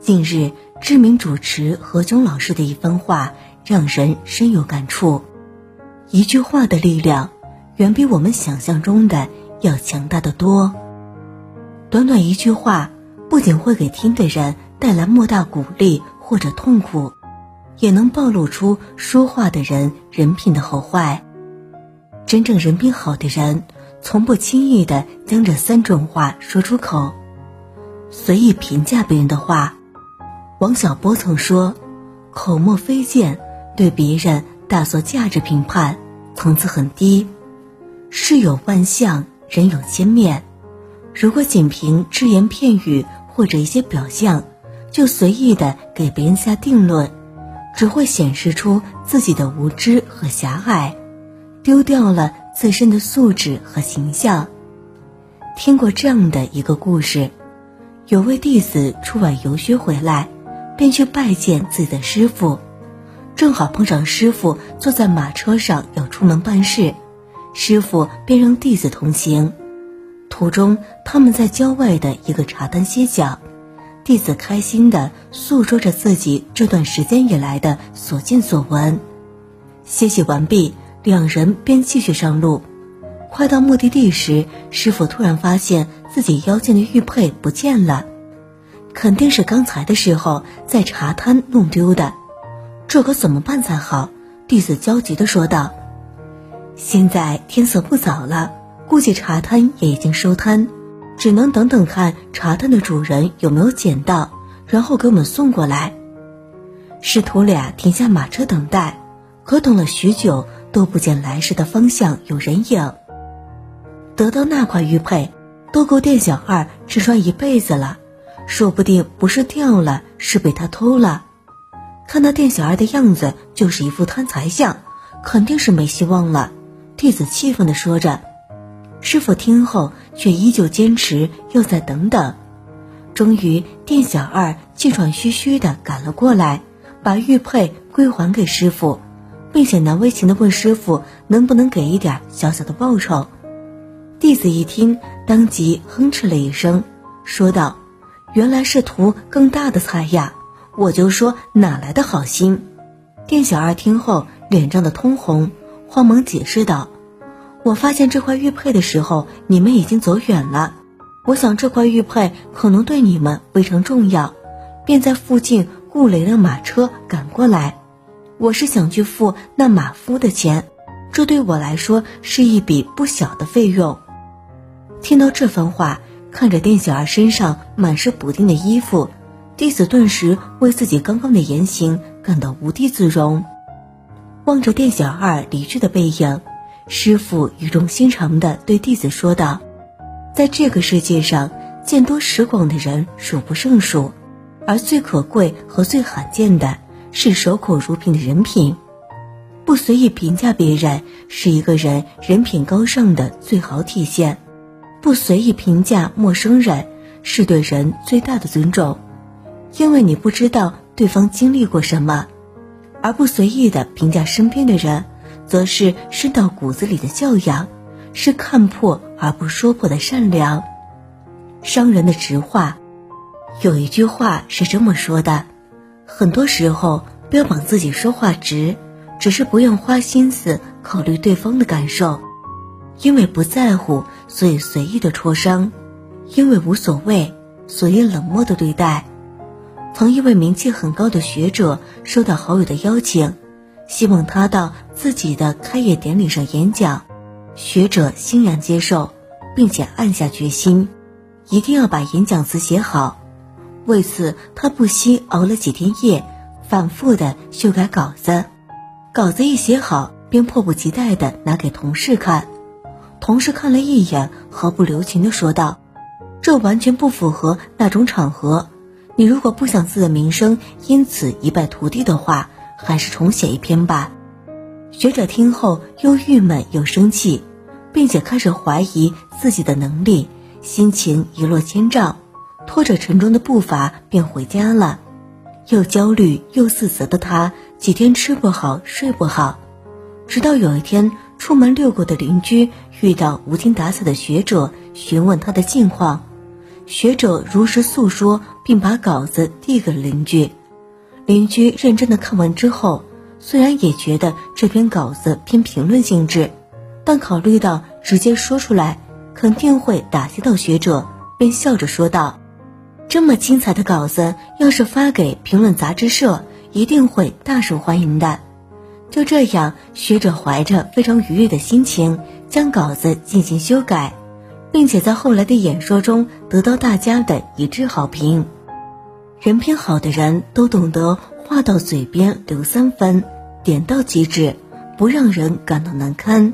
近日，知名主持何炅老师的一番话让人深有感触。一句话的力量，远比我们想象中的要强大的多。短短一句话，不仅会给听的人带来莫大鼓励或者痛苦，也能暴露出说话的人人品的好坏。真正人品好的人，从不轻易的将这三种话说出口。随意评价别人的话。王小波曾说：“口沫飞溅，对别人大做价值评判层次很低。事有万象，人有千面。如果仅凭只言片语或者一些表象，就随意的给别人下定论，只会显示出自己的无知和狭隘，丢掉了自身的素质和形象。”听过这样的一个故事：有位弟子出外游学回来。便去拜见自己的师傅，正好碰上师傅坐在马车上要出门办事，师傅便让弟子同行。途中，他们在郊外的一个茶摊歇脚，弟子开心地诉说着自己这段时间以来的所见所闻。歇息完毕，两人便继续上路。快到目的地时，师傅突然发现自己腰间的玉佩不见了。肯定是刚才的时候在茶摊弄丢的，这可怎么办才好？弟子焦急地说道。现在天色不早了，估计茶摊也已经收摊，只能等等看茶摊的主人有没有捡到，然后给我们送过来。师徒俩停下马车等待，可等了许久都不见来时的方向有人影。得到那块玉佩，都够店小二吃穿一辈子了。说不定不是掉了，是被他偷了。看那店小二的样子，就是一副贪财相，肯定是没希望了。弟子气愤地说着。师傅听后却依旧坚持要再等等。终于，店小二气喘吁吁地赶了过来，把玉佩归还给师傅，并且难为情地问师傅能不能给一点小小的报酬。弟子一听，当即哼哧了一声，说道。原来是图更大的财呀！我就说哪来的好心。店小二听后脸涨得通红，慌忙解释道：“我发现这块玉佩的时候，你们已经走远了。我想这块玉佩可能对你们非常重要，便在附近雇了一辆马车赶过来。我是想去付那马夫的钱，这对我来说是一笔不小的费用。”听到这番话。看着店小二身上满是补丁的衣服，弟子顿时为自己刚刚的言行感到无地自容。望着店小二离去的背影，师傅语重心长地对弟子说道：“在这个世界上，见多识广的人数不胜数，而最可贵和最罕见的是守口如瓶的人品。不随意评价别人，是一个人人品高尚的最好体现。”不随意评价陌生人，是对人最大的尊重，因为你不知道对方经历过什么；而不随意的评价身边的人，则是深到骨子里的教养，是看破而不说破的善良。伤人的直话，有一句话是这么说的：很多时候标榜自己说话直，只是不用花心思考虑对方的感受。因为不在乎，所以随意的戳伤；因为无所谓，所以冷漠的对待。曾一位名气很高的学者收到好友的邀请，希望他到自己的开业典礼上演讲。学者欣然接受，并且暗下决心，一定要把演讲词写好。为此，他不惜熬了几天夜，反复的修改稿子。稿子一写好，便迫不及待的拿给同事看。同事看了一眼，毫不留情地说道：“这完全不符合那种场合。你如果不想自己的名声因此一败涂地的话，还是重写一篇吧。”学者听后又郁闷又生气，并且开始怀疑自己的能力，心情一落千丈，拖着沉重的步伐便回家了。又焦虑又自责的他，几天吃不好睡不好，直到有一天。出门遛狗的邻居遇到无精打采的学者，询问他的近况。学者如实诉说，并把稿子递给了邻居。邻居认真的看完之后，虽然也觉得这篇稿子偏评论性质，但考虑到直接说出来肯定会打击到学者，便笑着说道：“这么精彩的稿子，要是发给评论杂志社，一定会大受欢迎的。”就这样，学者怀着非常愉悦的心情，将稿子进行修改，并且在后来的演说中得到大家的一致好评。人品好的人都懂得话到嘴边留三分，点到即止，不让人感到难堪，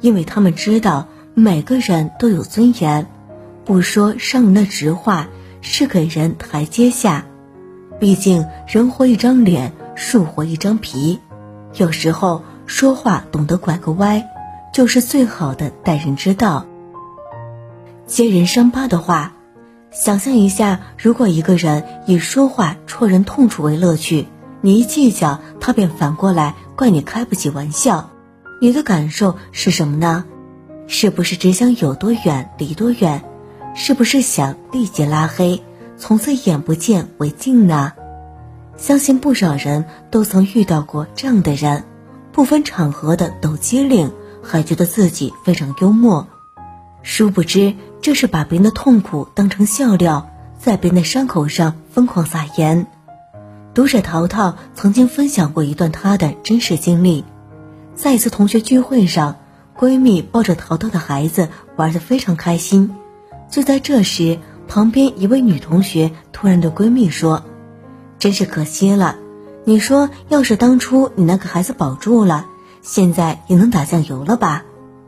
因为他们知道每个人都有尊严，不说伤人的直话是给人台阶下。毕竟人活一张脸，树活一张皮，有时候说话懂得拐个弯，就是最好的待人之道。揭人伤疤的话。想象一下，如果一个人以说话戳人痛处为乐趣，你一计较，他便反过来怪你开不起玩笑，你的感受是什么呢？是不是只想有多远离多远？是不是想立即拉黑，从此眼不见为净呢？相信不少人都曾遇到过这样的人，不分场合的抖机灵，还觉得自己非常幽默，殊不知。这是把别人的痛苦当成笑料，在别人的伤口上疯狂撒盐。读者淘淘曾经分享过一段她的真实经历，在一次同学聚会上，闺蜜抱着淘淘的孩子玩得非常开心。就在这时，旁边一位女同学突然对闺蜜说：“真是可惜了，你说要是当初你那个孩子保住了，现在也能打酱油了吧？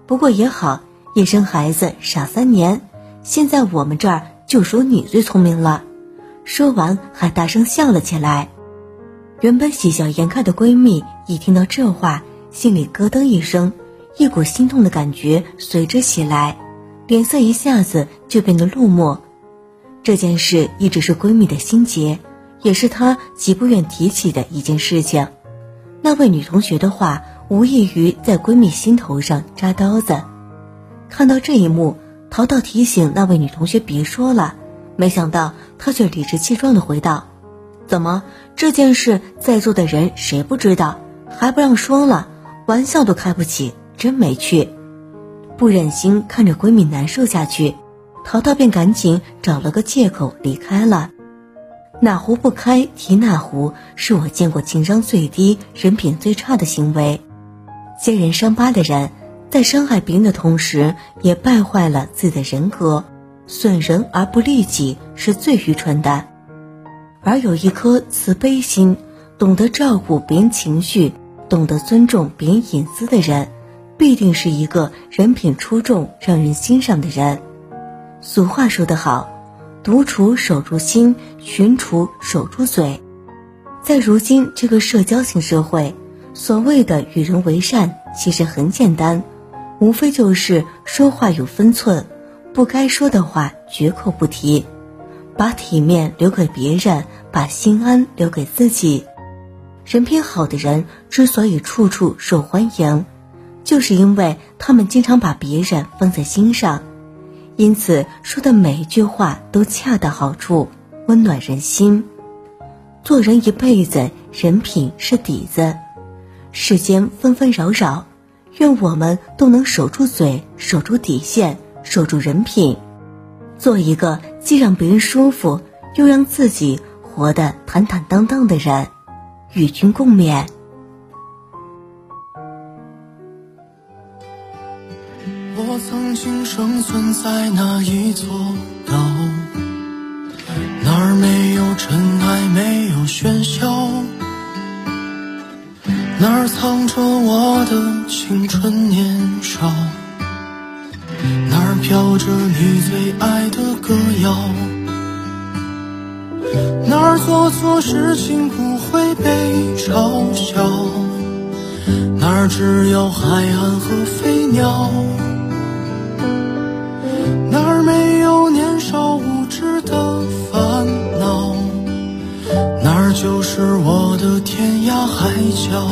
不过也好。”一生孩子傻三年，现在我们这儿就属你最聪明了。说完还大声笑了起来。原本喜笑颜开的闺蜜一听到这话，心里咯噔一声，一股心痛的感觉随之袭来，脸色一下子就变得落寞。这件事一直是闺蜜的心结，也是她极不愿提起的一件事情。那位女同学的话，无异于在闺蜜心头上扎刀子。看到这一幕，淘淘提醒那位女同学别说了，没想到她却理直气壮地回道：“怎么这件事在座的人谁不知道，还不让说了？玩笑都开不起，真没趣。”不忍心看着闺蜜难受下去，淘淘便赶紧找了个借口离开了。哪壶不开提哪壶，是我见过情商最低、人品最差的行为。揭人伤疤的人。在伤害别人的同时，也败坏了自己的人格，损人而不利己是最愚蠢的。而有一颗慈悲心，懂得照顾别人情绪，懂得尊重别人隐私的人，必定是一个人品出众、让人欣赏的人。俗话说得好，独处守住心，群处守住嘴。在如今这个社交型社会，所谓的与人为善，其实很简单。无非就是说话有分寸，不该说的话绝口不提，把体面留给别人，把心安留给自己。人品好的人之所以处处受欢迎，就是因为他们经常把别人放在心上，因此说的每一句话都恰到好处，温暖人心。做人一辈子，人品是底子。世间纷纷扰扰。愿我们都能守住嘴，守住底线，守住人品，做一个既让别人舒服，又让自己活得坦坦荡荡的人。与君共勉。我曾经生存在那一座岛，唱着我的青春年少？那儿飘着你最爱的歌谣？那儿做错事情不会被嘲笑？那儿只有海岸和飞鸟？那儿没有年少无知的烦恼？那儿就是我的天涯海角。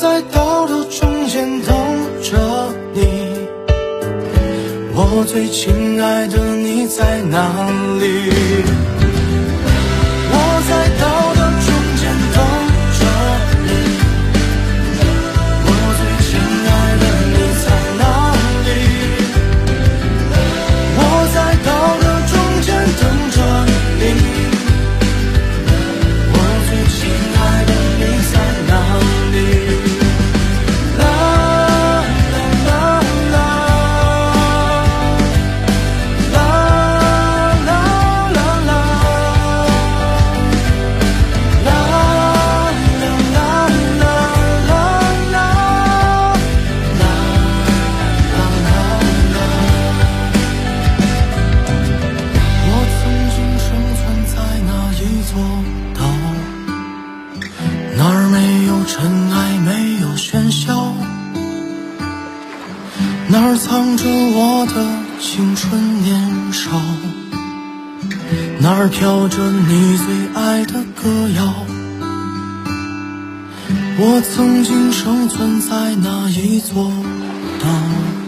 在道德中间等着你。我最亲爱的你在哪里？我在道飘着你最爱的歌谣。我曾经生存在那一座岛。